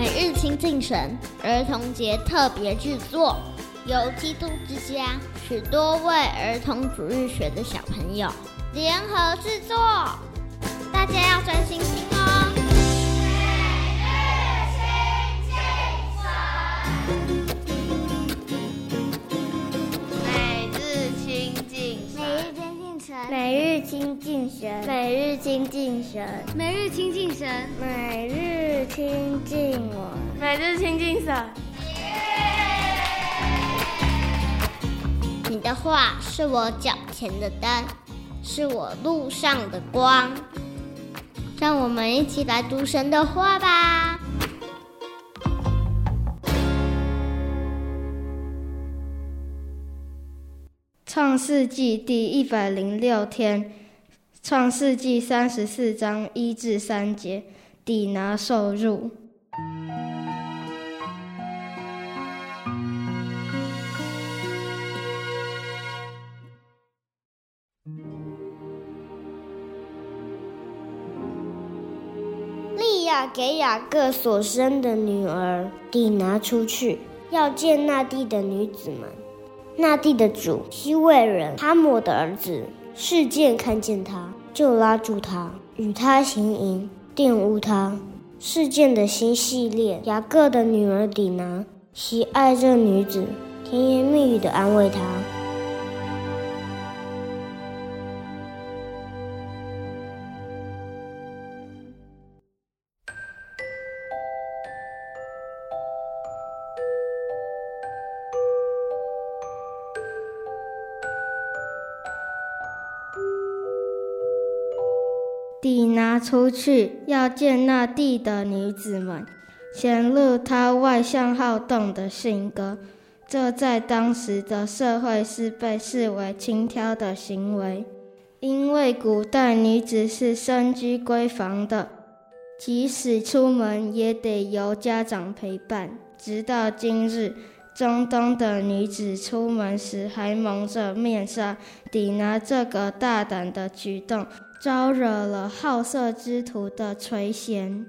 每日亲近神儿童节特别制作，由基督之家许多位儿童主日学的小朋友联合制作，大家要专心听哦。亲近神，每日亲近神，每日亲近神，每日亲近我，每日亲近神。你的话是我脚前的灯，是我路上的光。让我们一起来读神的话吧。创世纪第一百零六天，创世纪三十四章一至三节，底拿受入。利亚给雅各所生的女儿底拿出去，要见那地的女子们。那地的主希未人哈抹的儿子事件看见他，就拉住他，与他行淫，玷污他。事件的新系列，雅各的女儿底拿喜爱这女子，甜言蜜语的安慰她。底拿出去，要见那地的女子们，显露她外向好动的性格。这在当时的社会是被视为轻佻的行为，因为古代女子是深居闺房的，即使出门也得由家长陪伴。直到今日，中东的女子出门时还蒙着面纱，底拿这个大胆的举动。招惹了好色之徒的垂涎，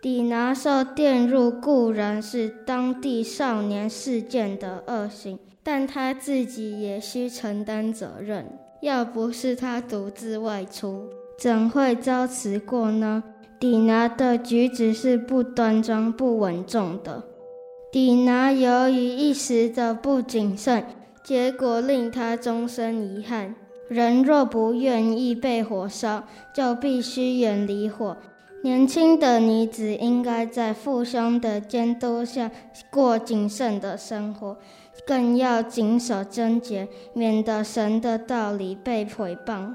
底拿受玷辱固然是当地少年事件的恶行，但他自己也需承担责任。要不是他独自外出，怎会遭此过呢？底拿的举止是不端庄、不稳重的。底拿由于一时的不谨慎，结果令他终身遗憾。人若不愿意被火烧，就必须远离火。年轻的女子应该在父兄的监督下过谨慎的生活，更要谨守贞洁，免得神的道理被毁谤。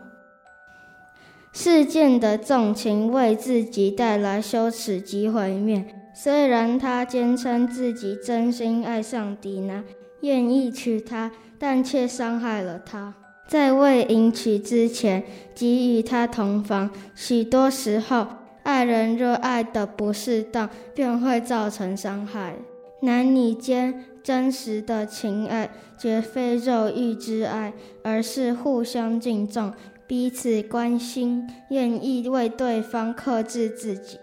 事件的纵情为自己带来羞耻及毁灭。虽然他坚称自己真心爱上迪娜，愿意娶她，但却伤害了她。在未迎娶之前，即与他同房，许多时候，爱人若爱的不适当，便会造成伤害。男女间真实的情爱，绝非肉欲之爱，而是互相敬重、彼此关心，愿意为对方克制自己。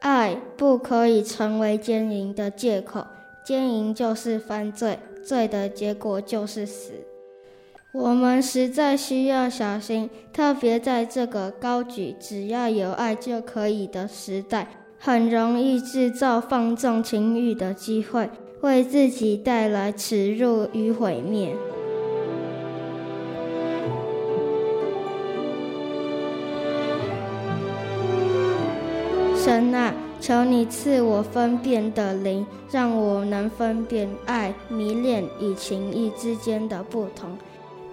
爱不可以成为奸淫的借口，奸淫就是犯罪，罪的结果就是死。我们实在需要小心，特别在这个高举“只要有爱就可以”的时代，很容易制造放纵情欲的机会，为自己带来耻辱与毁灭。神啊，求你赐我分辨的灵，让我能分辨爱、迷恋与情欲之间的不同。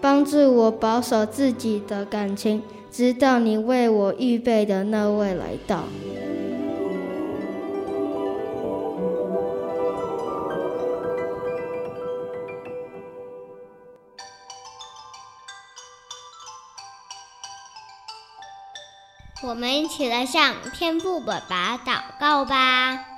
帮助我保守自己的感情，直到你为我预备的那位来到。我们一起来向天父爸爸祷告吧。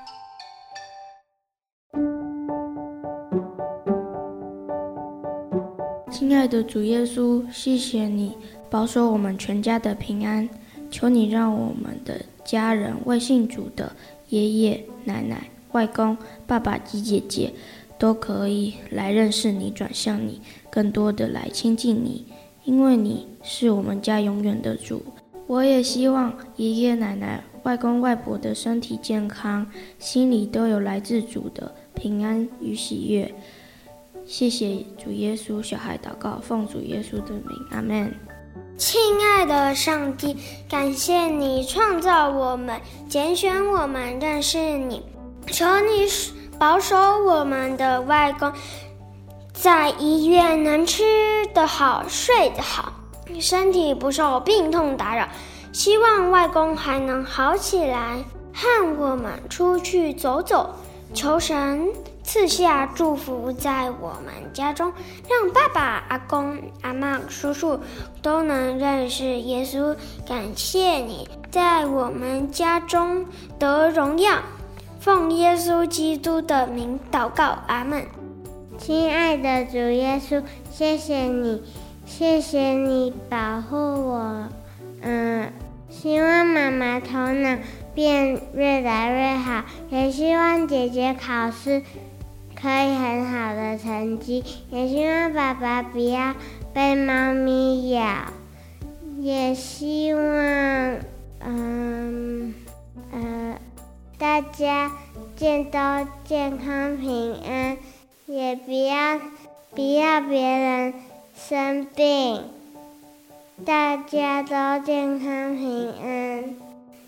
的主耶稣，谢谢你保守我们全家的平安。求你让我们的家人、未信主的爷爷奶奶外公、爸爸及姐姐都可以来认识你，转向你，更多的来亲近你，因为你是我们家永远的主。我也希望爷爷奶奶、外公外婆的身体健康，心里都有来自主的平安与喜悦。谢谢主耶稣，小孩祷告，奉主耶稣的名，阿门。亲爱的上帝，感谢你创造我们，拣选我们认识你。求你保守我们的外公，在医院能吃得好、睡得好，身体不受病痛打扰。希望外公还能好起来，和我们出去走走。求神赐下祝福在我们家中，让爸爸、阿公、阿嬷、叔叔都能认识耶稣。感谢你在我们家中得荣耀，奉耶稣基督的名祷告，阿门。亲爱的主耶稣，谢谢你，谢谢你保护我，嗯。希望妈妈头脑变越来越好，也希望姐姐考试可以很好的成绩，也希望爸爸不要被猫咪咬，也希望嗯呃大家健都健康平安，也不要不要别人生病。大家都健康平安，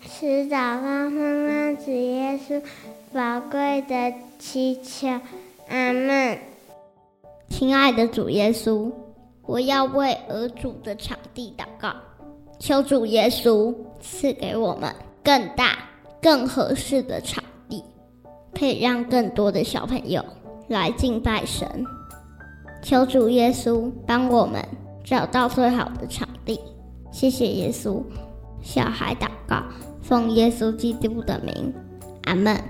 祈祷方方让主耶稣宝贵的祈求，阿门。亲爱的主耶稣，我要为儿主的场地祷告，求主耶稣赐给我们更大、更合适的场地，可以让更多的小朋友来敬拜神。求主耶稣帮我们。找到最好的场地，谢谢耶稣。小孩祷告，奉耶稣基督的名，阿门。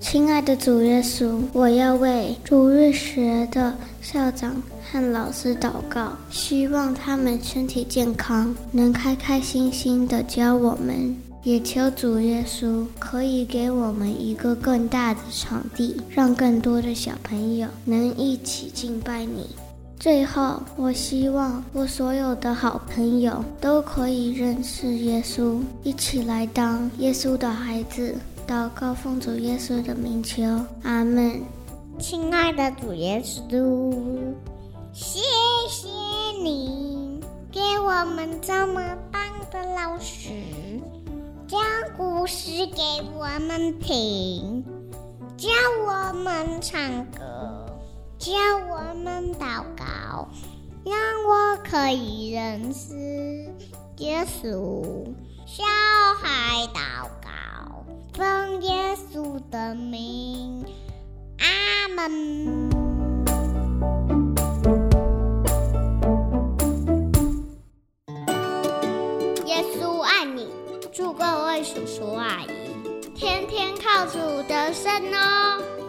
亲爱的主耶稣，我要为主日学的校长和老师祷告，希望他们身体健康，能开开心心的教我们。也求主耶稣可以给我们一个更大的场地，让更多的小朋友能一起敬拜你。最后，我希望我所有的好朋友都可以认识耶稣，一起来当耶稣的孩子。祷告奉主耶稣的名求，阿门。亲爱的主耶稣，谢谢你给我们这么棒的老师，讲故事给我们听，教我们唱歌。教我们祷告，让我可以认识耶稣。小孩祷告，奉耶稣的名，阿门。耶稣爱你，祝各位叔叔阿姨天天靠主得胜哦。